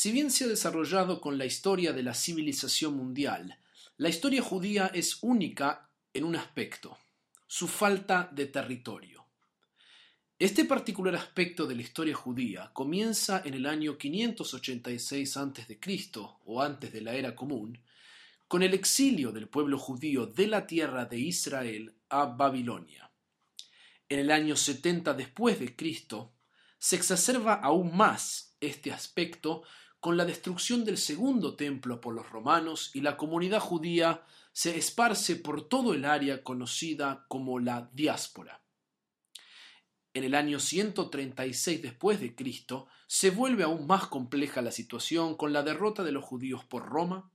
Si bien se ha desarrollado con la historia de la civilización mundial, la historia judía es única en un aspecto, su falta de territorio. Este particular aspecto de la historia judía comienza en el año 586 a.C. o antes de la era común, con el exilio del pueblo judío de la tierra de Israel a Babilonia. En el año 70 después de Cristo, se exacerba aún más este aspecto con la destrucción del segundo templo por los romanos y la comunidad judía se esparce por todo el área conocida como la diáspora. En el año 136 después de Cristo se vuelve aún más compleja la situación con la derrota de los judíos por Roma,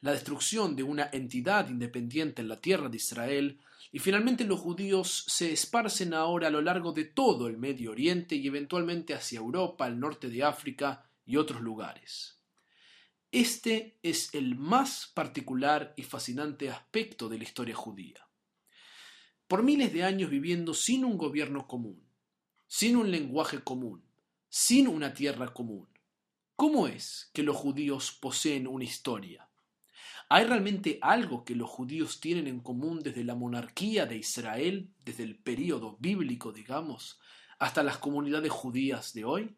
la destrucción de una entidad independiente en la tierra de Israel y finalmente los judíos se esparcen ahora a lo largo de todo el Medio Oriente y eventualmente hacia Europa, el norte de África y otros lugares. Este es el más particular y fascinante aspecto de la historia judía. Por miles de años viviendo sin un gobierno común, sin un lenguaje común, sin una tierra común, ¿cómo es que los judíos poseen una historia? ¿Hay realmente algo que los judíos tienen en común desde la monarquía de Israel, desde el período bíblico, digamos, hasta las comunidades judías de hoy?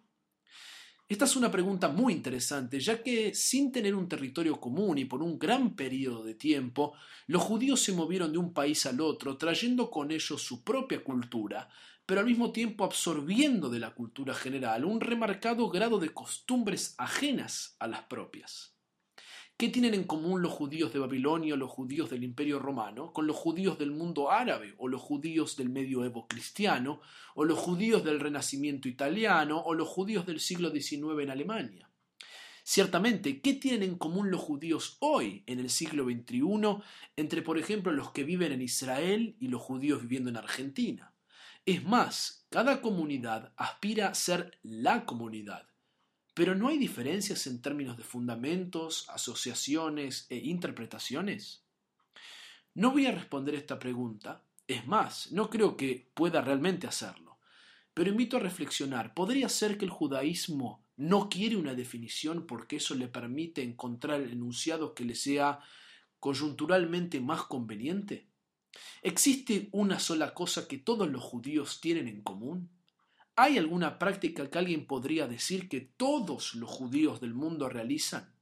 Esta es una pregunta muy interesante, ya que sin tener un territorio común y por un gran periodo de tiempo, los judíos se movieron de un país al otro, trayendo con ellos su propia cultura, pero al mismo tiempo absorbiendo de la cultura general un remarcado grado de costumbres ajenas a las propias. ¿Qué tienen en común los judíos de Babilonia los judíos del Imperio Romano con los judíos del mundo árabe o los judíos del medioevo cristiano o los judíos del Renacimiento italiano o los judíos del siglo XIX en Alemania? Ciertamente, ¿qué tienen en común los judíos hoy, en el siglo XXI, entre, por ejemplo, los que viven en Israel y los judíos viviendo en Argentina? Es más, cada comunidad aspira a ser la comunidad, pero ¿no hay diferencias en términos de fundamentos, asociaciones e interpretaciones? No voy a responder esta pregunta, es más, no creo que pueda realmente hacerlo, pero invito a reflexionar, ¿podría ser que el judaísmo no quiere una definición porque eso le permite encontrar el enunciado que le sea coyunturalmente más conveniente? ¿Existe una sola cosa que todos los judíos tienen en común? ¿Hay alguna práctica que alguien podría decir que todos los judíos del mundo realizan?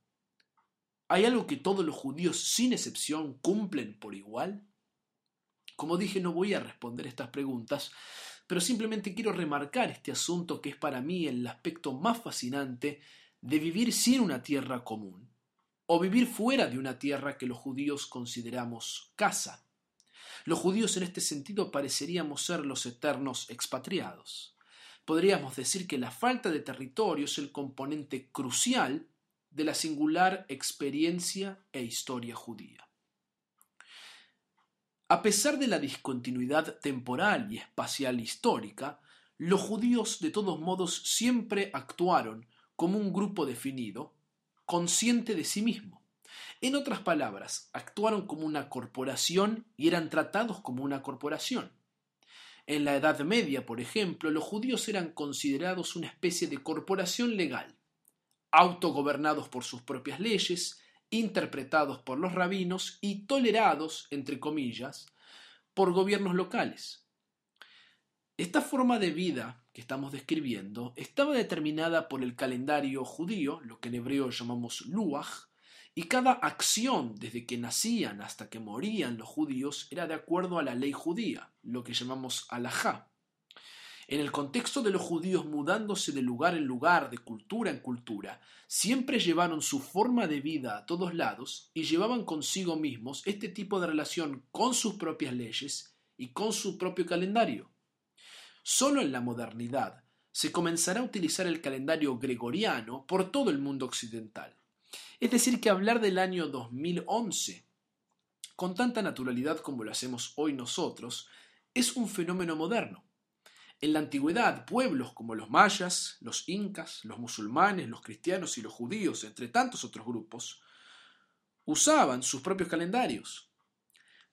¿Hay algo que todos los judíos sin excepción cumplen por igual? Como dije, no voy a responder estas preguntas, pero simplemente quiero remarcar este asunto que es para mí el aspecto más fascinante de vivir sin una tierra común, o vivir fuera de una tierra que los judíos consideramos casa. Los judíos en este sentido pareceríamos ser los eternos expatriados podríamos decir que la falta de territorio es el componente crucial de la singular experiencia e historia judía. A pesar de la discontinuidad temporal y espacial histórica, los judíos de todos modos siempre actuaron como un grupo definido, consciente de sí mismo. En otras palabras, actuaron como una corporación y eran tratados como una corporación. En la Edad Media, por ejemplo, los judíos eran considerados una especie de corporación legal, autogobernados por sus propias leyes, interpretados por los rabinos y tolerados, entre comillas, por gobiernos locales. Esta forma de vida que estamos describiendo estaba determinada por el calendario judío, lo que en hebreo llamamos luach, y cada acción, desde que nacían hasta que morían los judíos, era de acuerdo a la ley judía, lo que llamamos alajá. En el contexto de los judíos mudándose de lugar en lugar, de cultura en cultura, siempre llevaron su forma de vida a todos lados y llevaban consigo mismos este tipo de relación con sus propias leyes y con su propio calendario. Solo en la modernidad se comenzará a utilizar el calendario gregoriano por todo el mundo occidental. Es decir, que hablar del año 2011 con tanta naturalidad como lo hacemos hoy nosotros es un fenómeno moderno. En la antigüedad, pueblos como los mayas, los incas, los musulmanes, los cristianos y los judíos, entre tantos otros grupos, usaban sus propios calendarios.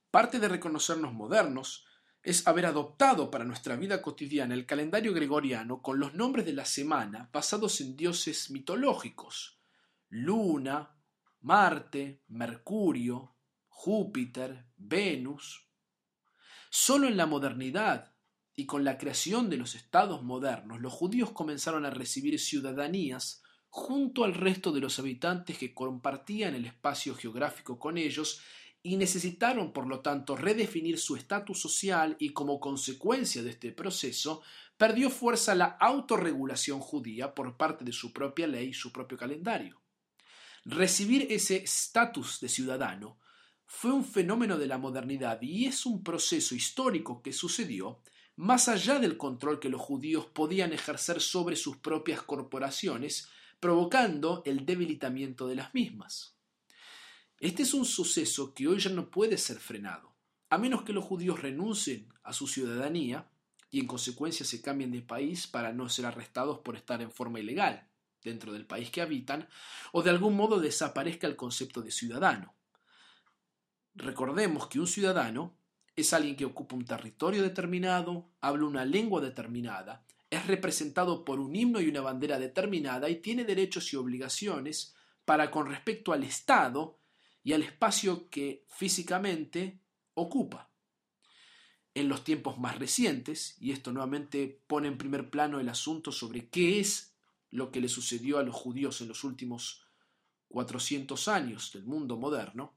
Parte de reconocernos modernos es haber adoptado para nuestra vida cotidiana el calendario gregoriano con los nombres de la semana basados en dioses mitológicos, Luna, Marte, Mercurio, Júpiter, Venus. Solo en la modernidad y con la creación de los estados modernos, los judíos comenzaron a recibir ciudadanías junto al resto de los habitantes que compartían el espacio geográfico con ellos y necesitaron, por lo tanto, redefinir su estatus social y como consecuencia de este proceso, perdió fuerza la autorregulación judía por parte de su propia ley y su propio calendario. Recibir ese estatus de ciudadano fue un fenómeno de la modernidad y es un proceso histórico que sucedió más allá del control que los judíos podían ejercer sobre sus propias corporaciones, provocando el debilitamiento de las mismas. Este es un suceso que hoy ya no puede ser frenado, a menos que los judíos renuncien a su ciudadanía y en consecuencia se cambien de país para no ser arrestados por estar en forma ilegal dentro del país que habitan, o de algún modo desaparezca el concepto de ciudadano. Recordemos que un ciudadano es alguien que ocupa un territorio determinado, habla una lengua determinada, es representado por un himno y una bandera determinada y tiene derechos y obligaciones para con respecto al Estado y al espacio que físicamente ocupa. En los tiempos más recientes, y esto nuevamente pone en primer plano el asunto sobre qué es lo que le sucedió a los judíos en los últimos 400 años del mundo moderno,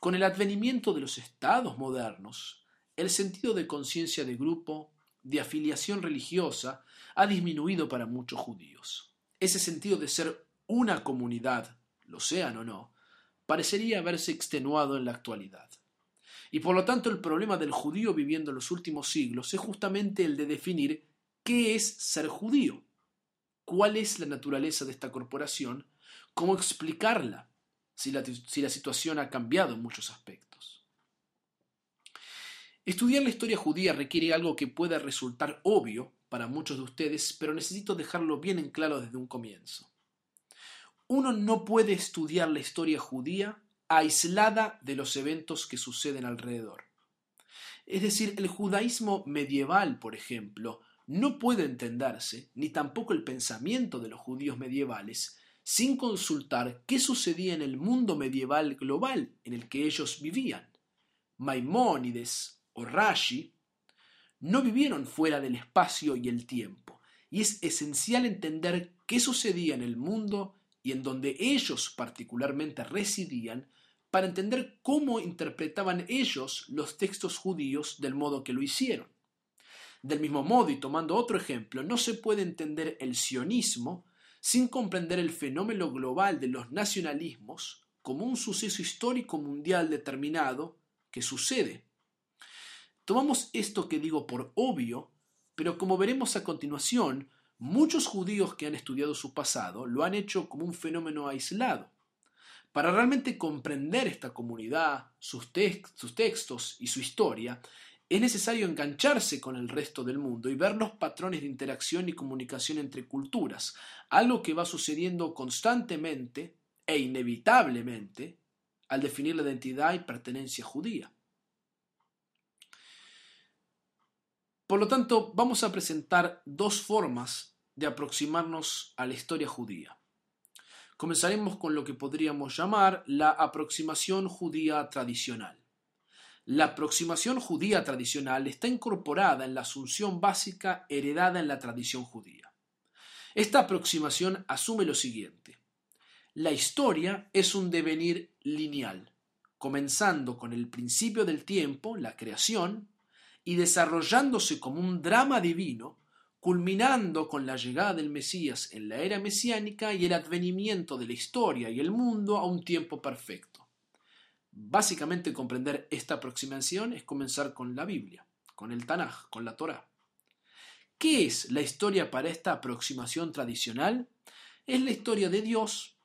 con el advenimiento de los estados modernos, el sentido de conciencia de grupo, de afiliación religiosa, ha disminuido para muchos judíos. Ese sentido de ser una comunidad, lo sean o no, parecería haberse extenuado en la actualidad. Y por lo tanto el problema del judío viviendo en los últimos siglos es justamente el de definir qué es ser judío, cuál es la naturaleza de esta corporación, cómo explicarla, si la, si la situación ha cambiado en muchos aspectos. Estudiar la historia judía requiere algo que pueda resultar obvio para muchos de ustedes, pero necesito dejarlo bien en claro desde un comienzo uno no puede estudiar la historia judía aislada de los eventos que suceden alrededor. Es decir, el judaísmo medieval, por ejemplo, no puede entenderse, ni tampoco el pensamiento de los judíos medievales, sin consultar qué sucedía en el mundo medieval global en el que ellos vivían. Maimónides o Rashi no vivieron fuera del espacio y el tiempo, y es esencial entender qué sucedía en el mundo y en donde ellos particularmente residían para entender cómo interpretaban ellos los textos judíos del modo que lo hicieron. Del mismo modo, y tomando otro ejemplo, no se puede entender el sionismo sin comprender el fenómeno global de los nacionalismos como un suceso histórico mundial determinado que sucede. Tomamos esto que digo por obvio, pero como veremos a continuación, Muchos judíos que han estudiado su pasado lo han hecho como un fenómeno aislado. Para realmente comprender esta comunidad, sus, textos y su historia, es necesario engancharse con el resto del mundo y ver los patrones de interacción y comunicación entre culturas, algo que va sucediendo constantemente e inevitablemente al definir la identidad y pertenencia judía. Por lo tanto, vamos a presentar dos formas de aproximarnos a la historia judía. Comenzaremos con lo que podríamos llamar la aproximación judía tradicional. La aproximación judía tradicional está incorporada en la asunción básica heredada en la tradición judía. Esta aproximación asume lo siguiente. La historia es un devenir lineal, comenzando con el principio del tiempo, la creación, y desarrollándose como un drama divino, culminando con la llegada del Mesías en la era mesiánica y el advenimiento de la historia y el mundo a un tiempo perfecto. Básicamente comprender esta aproximación es comenzar con la Biblia, con el Tanaj, con la Torá. ¿Qué es la historia para esta aproximación tradicional? Es la historia de Dios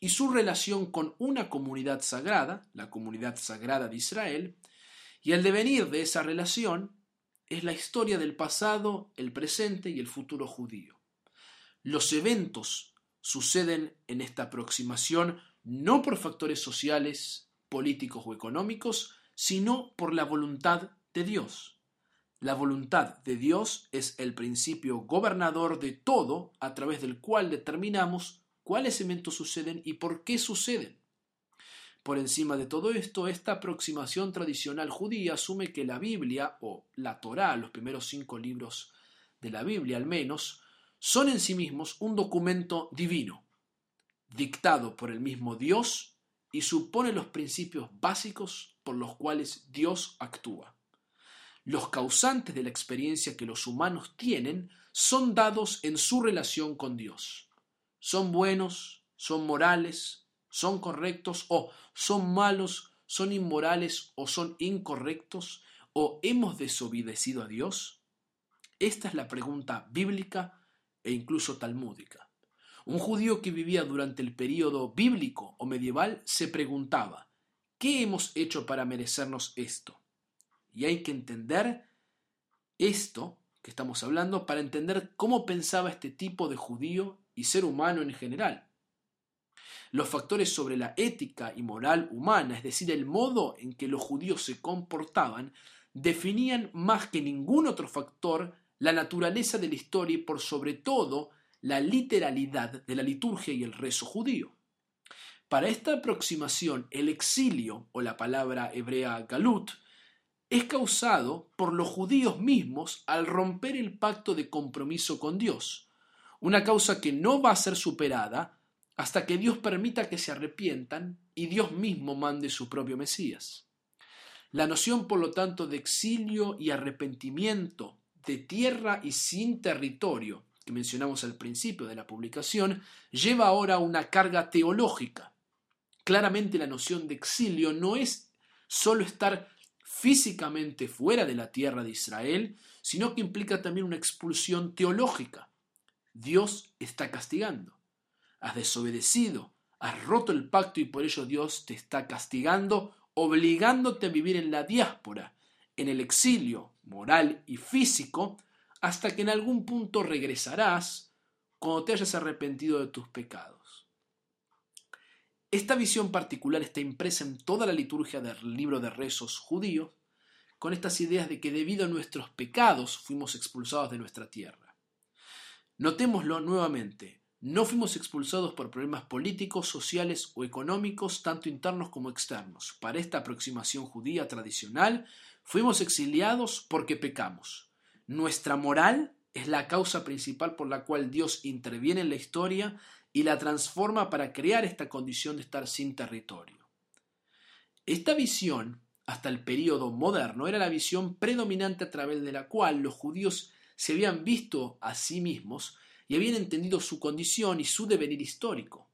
y su relación con una comunidad sagrada, la comunidad sagrada de Israel, y el devenir de esa relación es la historia del pasado, el presente y el futuro judío. Los eventos suceden en esta aproximación no por factores sociales, políticos o económicos, sino por la voluntad de Dios. La voluntad de Dios es el principio gobernador de todo a través del cual determinamos cuáles eventos suceden y por qué suceden. Por encima de todo esto, esta aproximación tradicional judía asume que la Biblia, o la Torá, los primeros cinco libros de la Biblia al menos, son en sí mismos un documento divino, dictado por el mismo Dios y supone los principios básicos por los cuales Dios actúa. Los causantes de la experiencia que los humanos tienen son dados en su relación con Dios. Son buenos, son morales, son correctos o son malos, son inmorales o son incorrectos o hemos desobedecido a Dios. Esta es la pregunta bíblica e incluso talmúdica. Un judío que vivía durante el período bíblico o medieval se preguntaba, ¿qué hemos hecho para merecernos esto? Y hay que entender esto que estamos hablando para entender cómo pensaba este tipo de judío y ser humano en general. Los factores sobre la ética y moral humana, es decir, el modo en que los judíos se comportaban, definían más que ningún otro factor la naturaleza de la historia y por sobre todo la literalidad de la liturgia y el rezo judío. Para esta aproximación, el exilio, o la palabra hebrea galut, es causado por los judíos mismos al romper el pacto de compromiso con Dios, una causa que no va a ser superada hasta que Dios permita que se arrepientan y Dios mismo mande su propio Mesías. La noción, por lo tanto, de exilio y arrepentimiento de tierra y sin territorio que mencionamos al principio de la publicación, lleva ahora una carga teológica. Claramente la noción de exilio no es solo estar físicamente fuera de la tierra de Israel, sino que implica también una expulsión teológica. Dios está castigando. Has desobedecido, has roto el pacto y por ello Dios te está castigando, obligándote a vivir en la diáspora, en el exilio moral y físico, hasta que en algún punto regresarás cuando te hayas arrepentido de tus pecados. Esta visión particular está impresa en toda la liturgia del libro de rezos judíos, con estas ideas de que debido a nuestros pecados fuimos expulsados de nuestra tierra. Notémoslo nuevamente, no fuimos expulsados por problemas políticos, sociales o económicos, tanto internos como externos. Para esta aproximación judía tradicional, fuimos exiliados porque pecamos. Nuestra moral es la causa principal por la cual Dios interviene en la historia y la transforma para crear esta condición de estar sin territorio. Esta visión, hasta el período moderno, era la visión predominante a través de la cual los judíos se habían visto a sí mismos y habían entendido su condición y su devenir histórico.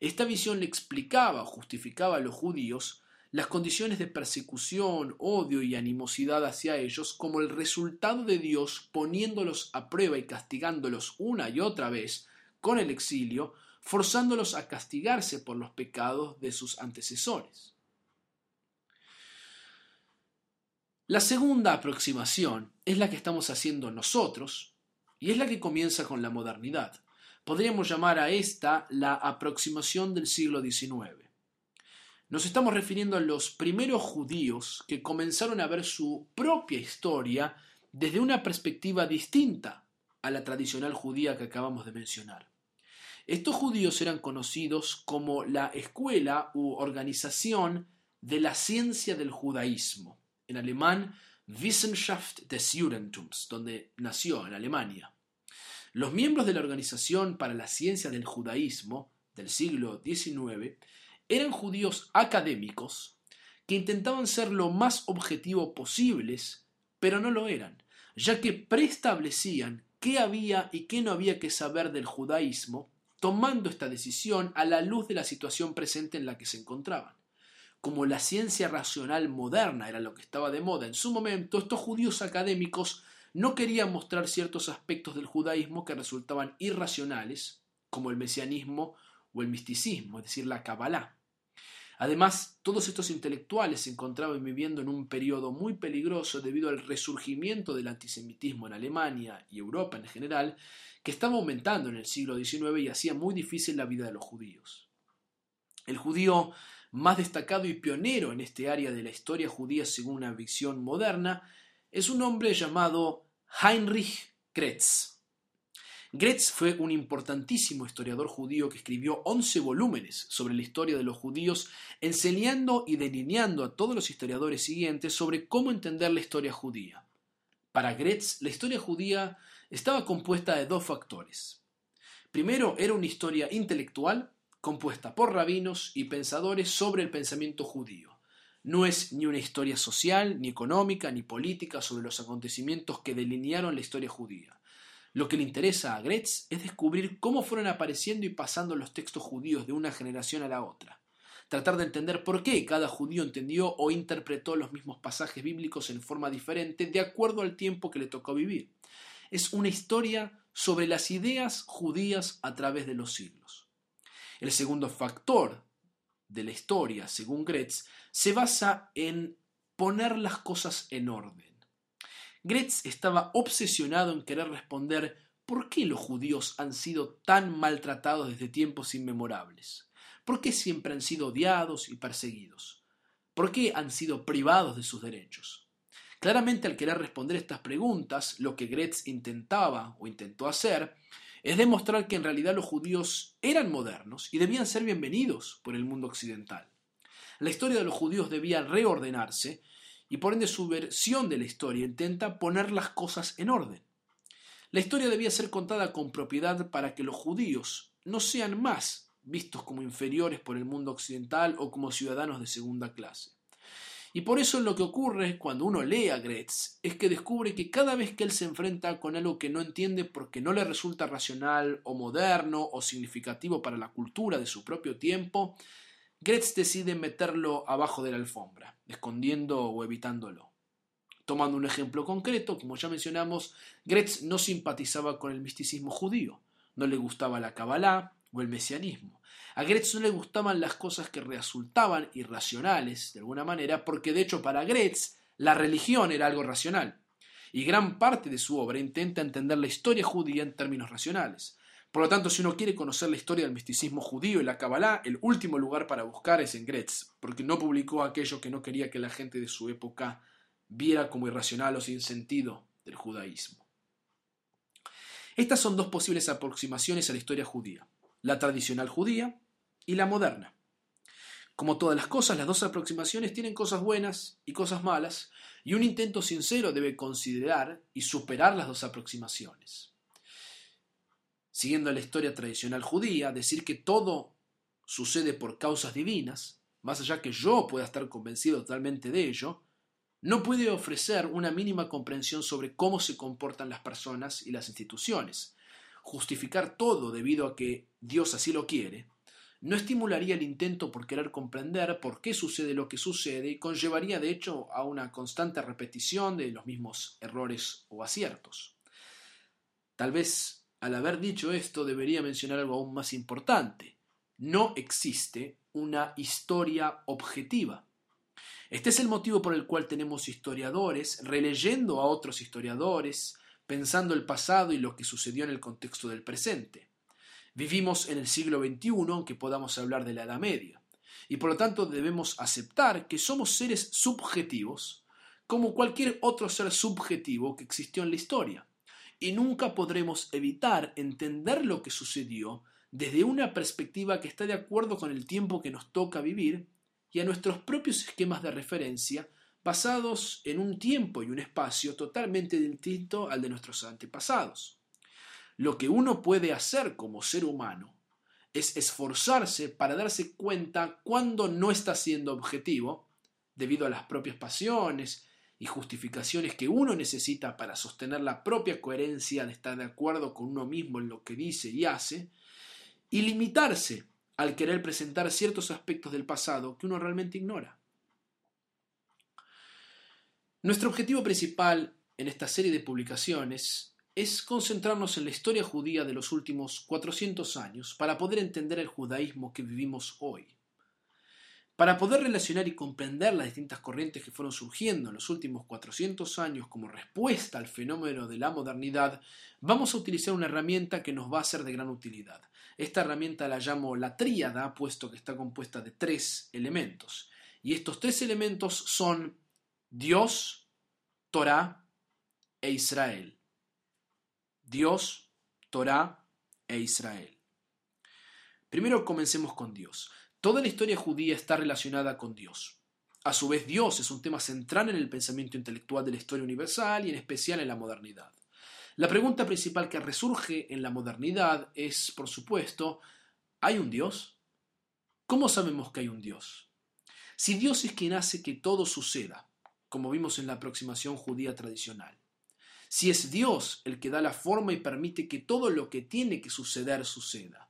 Esta visión le explicaba o justificaba a los judíos las condiciones de persecución, odio y animosidad hacia ellos como el resultado de Dios poniéndolos a prueba y castigándolos una y otra vez con el exilio, forzándolos a castigarse por los pecados de sus antecesores. La segunda aproximación es la que estamos haciendo nosotros y es la que comienza con la modernidad. Podríamos llamar a esta la aproximación del siglo XIX. Nos estamos refiriendo a los primeros judíos que comenzaron a ver su propia historia desde una perspectiva distinta a la tradicional judía que acabamos de mencionar. Estos judíos eran conocidos como la escuela u organización de la ciencia del judaísmo, en alemán Wissenschaft des Judentums, donde nació en Alemania. Los miembros de la Organización para la Ciencia del Judaísmo del siglo XIX eran judíos académicos que intentaban ser lo más objetivo posibles, pero no lo eran, ya que preestablecían qué había y qué no había que saber del judaísmo, tomando esta decisión a la luz de la situación presente en la que se encontraban. Como la ciencia racional moderna era lo que estaba de moda en su momento, estos judíos académicos no querían mostrar ciertos aspectos del judaísmo que resultaban irracionales, como el mesianismo o el misticismo, es decir, la Kabbalah. Además, todos estos intelectuales se encontraban viviendo en un periodo muy peligroso debido al resurgimiento del antisemitismo en Alemania y Europa en general, que estaba aumentando en el siglo XIX y hacía muy difícil la vida de los judíos. El judío más destacado y pionero en este área de la historia judía según una visión moderna es un hombre llamado Heinrich Kretz. Gretz fue un importantísimo historiador judío que escribió 11 volúmenes sobre la historia de los judíos, enseñando y delineando a todos los historiadores siguientes sobre cómo entender la historia judía. Para Gretz, la historia judía estaba compuesta de dos factores. Primero, era una historia intelectual compuesta por rabinos y pensadores sobre el pensamiento judío. No es ni una historia social, ni económica, ni política sobre los acontecimientos que delinearon la historia judía. Lo que le interesa a Gretz es descubrir cómo fueron apareciendo y pasando los textos judíos de una generación a la otra. Tratar de entender por qué cada judío entendió o interpretó los mismos pasajes bíblicos en forma diferente de acuerdo al tiempo que le tocó vivir. Es una historia sobre las ideas judías a través de los siglos. El segundo factor de la historia, según Gretz, se basa en poner las cosas en orden. Gretz estaba obsesionado en querer responder ¿por qué los judíos han sido tan maltratados desde tiempos inmemorables? ¿Por qué siempre han sido odiados y perseguidos? ¿Por qué han sido privados de sus derechos? Claramente al querer responder estas preguntas, lo que Gretz intentaba o intentó hacer es demostrar que en realidad los judíos eran modernos y debían ser bienvenidos por el mundo occidental. La historia de los judíos debía reordenarse y por ende su versión de la historia intenta poner las cosas en orden. La historia debía ser contada con propiedad para que los judíos no sean más vistos como inferiores por el mundo occidental o como ciudadanos de segunda clase. Y por eso lo que ocurre cuando uno lee a Gretz es que descubre que cada vez que él se enfrenta con algo que no entiende porque no le resulta racional o moderno o significativo para la cultura de su propio tiempo, Gretz decide meterlo abajo de la alfombra, escondiendo o evitándolo. Tomando un ejemplo concreto, como ya mencionamos, Gretz no simpatizaba con el misticismo judío, no le gustaba la Kabbalah o el mesianismo. A Gretz no le gustaban las cosas que resultaban irracionales, de alguna manera, porque de hecho para Gretz la religión era algo racional, y gran parte de su obra intenta entender la historia judía en términos racionales. Por lo tanto, si uno quiere conocer la historia del misticismo judío y la Kabbalah, el último lugar para buscar es en Gretz, porque no publicó aquello que no quería que la gente de su época viera como irracional o sin sentido del judaísmo. Estas son dos posibles aproximaciones a la historia judía, la tradicional judía y la moderna. Como todas las cosas, las dos aproximaciones tienen cosas buenas y cosas malas, y un intento sincero debe considerar y superar las dos aproximaciones siguiendo la historia tradicional judía, decir que todo sucede por causas divinas, más allá que yo pueda estar convencido totalmente de ello, no puede ofrecer una mínima comprensión sobre cómo se comportan las personas y las instituciones. Justificar todo debido a que Dios así lo quiere, no estimularía el intento por querer comprender por qué sucede lo que sucede y conllevaría de hecho a una constante repetición de los mismos errores o aciertos. Tal vez al haber dicho esto, debería mencionar algo aún más importante. No existe una historia objetiva. Este es el motivo por el cual tenemos historiadores releyendo a otros historiadores, pensando el pasado y lo que sucedió en el contexto del presente. Vivimos en el siglo XXI, aunque podamos hablar de la Edad Media, y por lo tanto debemos aceptar que somos seres subjetivos, como cualquier otro ser subjetivo que existió en la historia y nunca podremos evitar entender lo que sucedió desde una perspectiva que está de acuerdo con el tiempo que nos toca vivir y a nuestros propios esquemas de referencia basados en un tiempo y un espacio totalmente distinto al de nuestros antepasados. Lo que uno puede hacer como ser humano es esforzarse para darse cuenta cuando no está siendo objetivo, debido a las propias pasiones y justificaciones que uno necesita para sostener la propia coherencia de estar de acuerdo con uno mismo en lo que dice y hace, y limitarse al querer presentar ciertos aspectos del pasado que uno realmente ignora. Nuestro objetivo principal en esta serie de publicaciones es concentrarnos en la historia judía de los últimos 400 años para poder entender el judaísmo que vivimos hoy. Para poder relacionar y comprender las distintas corrientes que fueron surgiendo en los últimos 400 años como respuesta al fenómeno de la modernidad, vamos a utilizar una herramienta que nos va a ser de gran utilidad. Esta herramienta la llamo la tríada, puesto que está compuesta de tres elementos. Y estos tres elementos son Dios, Torah e Israel. Dios, Torá e Israel. Primero comencemos con Dios. Toda la historia judía está relacionada con Dios. A su vez, Dios es un tema central en el pensamiento intelectual de la historia universal y en especial en la modernidad. La pregunta principal que resurge en la modernidad es, por supuesto, ¿hay un Dios? ¿Cómo sabemos que hay un Dios? Si Dios es quien hace que todo suceda, como vimos en la aproximación judía tradicional, si es Dios el que da la forma y permite que todo lo que tiene que suceder suceda,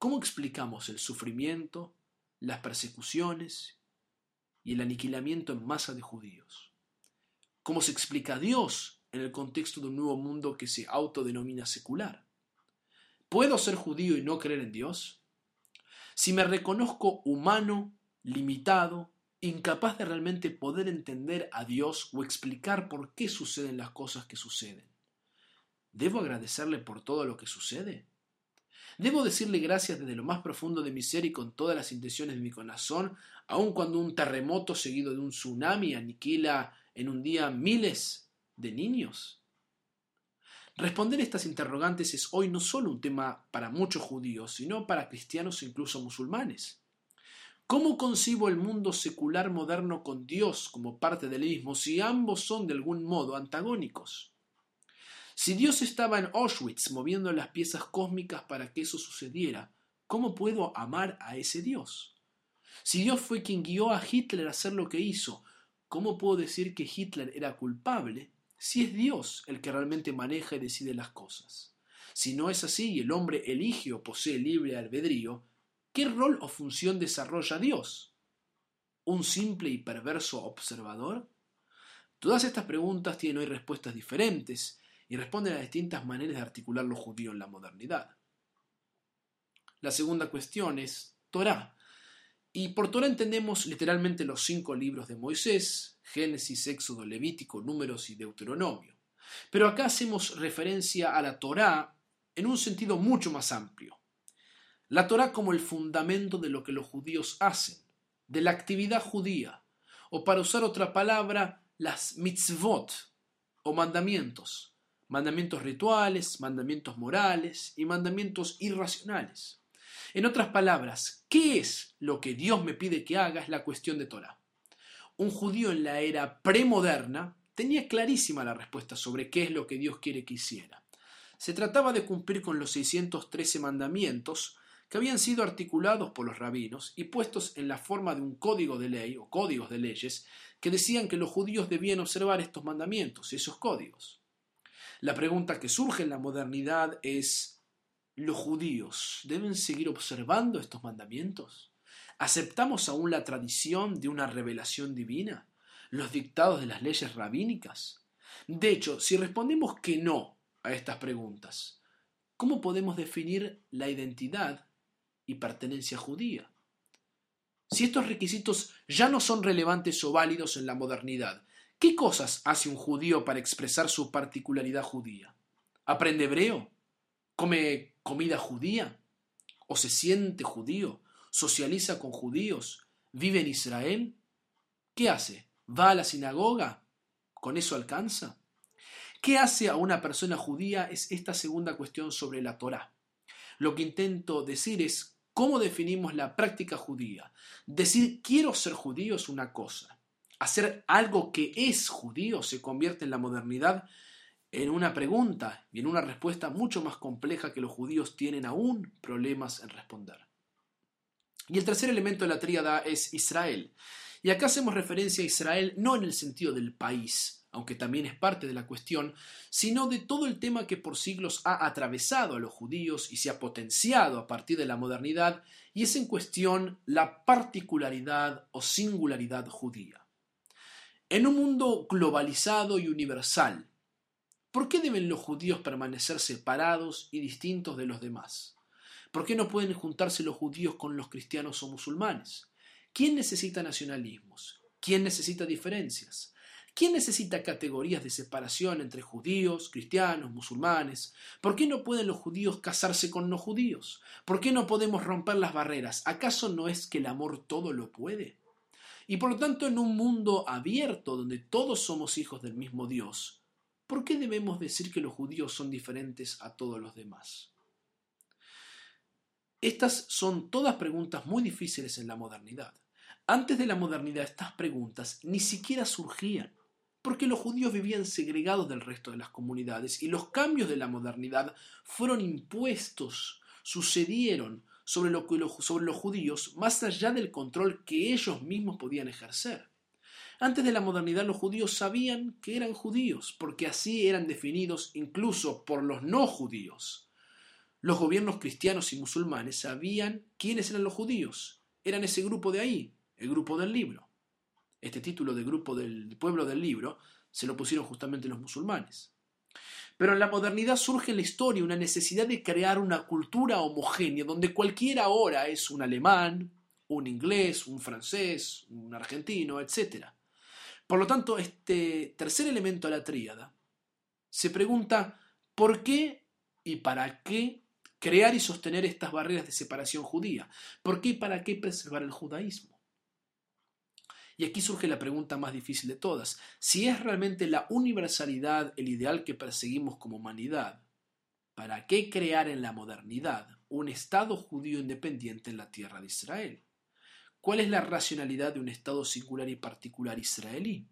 ¿cómo explicamos el sufrimiento, las persecuciones y el aniquilamiento en masa de judíos? ¿Cómo se explica Dios en el contexto de un nuevo mundo que se autodenomina secular? ¿Puedo ser judío y no creer en Dios? Si me reconozco humano, limitado, incapaz de realmente poder entender a Dios o explicar por qué suceden las cosas que suceden, ¿debo agradecerle por todo lo que sucede? ¿Debo decirle gracias desde lo más profundo de mi ser y con todas las intenciones de mi corazón, aun cuando un terremoto seguido de un tsunami aniquila en un día miles de niños? Responder estas interrogantes es hoy no solo un tema para muchos judíos, sino para cristianos e incluso musulmanes. ¿Cómo concibo el mundo secular moderno con Dios como parte del mismo si ambos son de algún modo antagónicos? Si Dios estaba en Auschwitz moviendo las piezas cósmicas para que eso sucediera, ¿cómo puedo amar a ese Dios? Si Dios fue quien guió a Hitler a hacer lo que hizo, ¿cómo puedo decir que Hitler era culpable si es Dios el que realmente maneja y decide las cosas. Si no es así y el hombre elige o posee libre albedrío, ¿qué rol o función desarrolla Dios? ¿Un simple y perverso observador? Todas estas preguntas tienen hoy respuestas diferentes y responden a distintas maneras de articular lo judío en la modernidad. La segunda cuestión es Torah. Y por Torah entendemos literalmente los cinco libros de Moisés, Génesis, Éxodo, Levítico, Números y Deuteronomio. Pero acá hacemos referencia a la Torá en un sentido mucho más amplio. La Torá como el fundamento de lo que los judíos hacen, de la actividad judía, o para usar otra palabra, las mitzvot o mandamientos, mandamientos rituales, mandamientos morales y mandamientos irracionales. En otras palabras, ¿qué es lo que Dios me pide que haga? Es la cuestión de Torah un judío en la era premoderna tenía clarísima la respuesta sobre qué es lo que Dios quiere que hiciera. Se trataba de cumplir con los 613 mandamientos que habían sido articulados por los rabinos y puestos en la forma de un código de ley o códigos de leyes que decían que los judíos debían observar estos mandamientos, esos códigos. La pregunta que surge en la modernidad es, ¿los judíos deben seguir observando estos mandamientos? ¿Aceptamos aún la tradición de una revelación divina? ¿Los dictados de las leyes rabínicas? De hecho, si respondemos que no a estas preguntas, ¿cómo podemos definir la identidad y pertenencia judía? Si estos requisitos ya no son relevantes o válidos en la modernidad, ¿qué cosas hace un judío para expresar su particularidad judía? ¿Aprende hebreo? ¿Come comida judía? ¿O se siente judío? socializa con judíos, vive en Israel, ¿qué hace? ¿Va a la sinagoga? ¿Con eso alcanza? ¿Qué hace a una persona judía? Es esta segunda cuestión sobre la Torá. Lo que intento decir es cómo definimos la práctica judía. Decir quiero ser judío es una cosa. Hacer algo que es judío se convierte en la modernidad en una pregunta y en una respuesta mucho más compleja que los judíos tienen aún problemas en responder. Y el tercer elemento de la tríada es Israel. Y acá hacemos referencia a Israel no en el sentido del país, aunque también es parte de la cuestión, sino de todo el tema que por siglos ha atravesado a los judíos y se ha potenciado a partir de la modernidad, y es en cuestión la particularidad o singularidad judía. En un mundo globalizado y universal, ¿por qué deben los judíos permanecer separados y distintos de los demás? ¿Por qué no pueden juntarse los judíos con los cristianos o musulmanes? ¿Quién necesita nacionalismos? ¿Quién necesita diferencias? ¿Quién necesita categorías de separación entre judíos, cristianos, musulmanes? ¿Por qué no pueden los judíos casarse con no judíos? ¿Por qué no podemos romper las barreras? ¿Acaso no es que el amor todo lo puede? Y por lo tanto, en un mundo abierto donde todos somos hijos del mismo Dios, ¿por qué debemos decir que los judíos son diferentes a todos los demás? Estas son todas preguntas muy difíciles en la modernidad. Antes de la modernidad estas preguntas ni siquiera surgían, porque los judíos vivían segregados del resto de las comunidades y los cambios de la modernidad fueron impuestos, sucedieron sobre, lo sobre los judíos más allá del control que ellos mismos podían ejercer. Antes de la modernidad los judíos sabían que eran judíos, porque así eran definidos incluso por los no judíos. Los gobiernos cristianos y musulmanes sabían quiénes eran los judíos. Eran ese grupo de ahí, el grupo del libro. Este título de grupo del pueblo del libro se lo pusieron justamente los musulmanes. Pero en la modernidad surge en la historia una necesidad de crear una cultura homogénea donde cualquiera ahora es un alemán, un inglés, un francés, un argentino, etc. Por lo tanto, este tercer elemento de la tríada se pregunta ¿por qué y para qué crear y sostener estas barreras de separación judía. ¿Por qué y para qué preservar el judaísmo? Y aquí surge la pregunta más difícil de todas. Si es realmente la universalidad el ideal que perseguimos como humanidad, ¿para qué crear en la modernidad un Estado judío independiente en la tierra de Israel? ¿Cuál es la racionalidad de un Estado singular y particular israelí?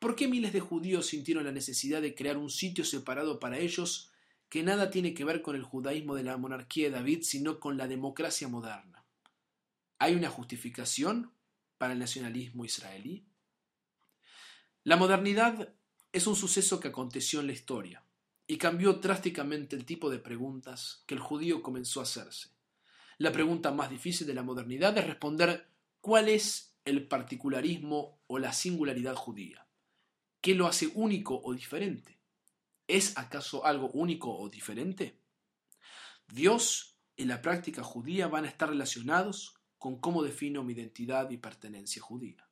¿Por qué miles de judíos sintieron la necesidad de crear un sitio separado para ellos que nada tiene que ver con el judaísmo de la monarquía de David, sino con la democracia moderna. ¿Hay una justificación para el nacionalismo israelí? La modernidad es un suceso que aconteció en la historia y cambió drásticamente el tipo de preguntas que el judío comenzó a hacerse. La pregunta más difícil de la modernidad es responder cuál es el particularismo o la singularidad judía. ¿Qué lo hace único o diferente? ¿Es acaso algo único o diferente? Dios y la práctica judía van a estar relacionados con cómo defino mi identidad y pertenencia judía.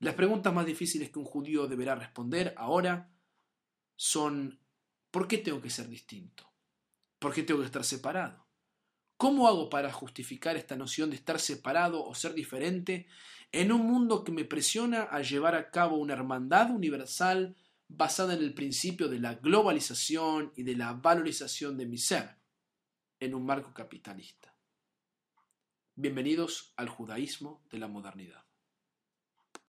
Las preguntas más difíciles que un judío deberá responder ahora son ¿por qué tengo que ser distinto? ¿Por qué tengo que estar separado? ¿Cómo hago para justificar esta noción de estar separado o ser diferente en un mundo que me presiona a llevar a cabo una hermandad universal basada en el principio de la globalización y de la valorización de mi ser en un marco capitalista. Bienvenidos al judaísmo de la modernidad.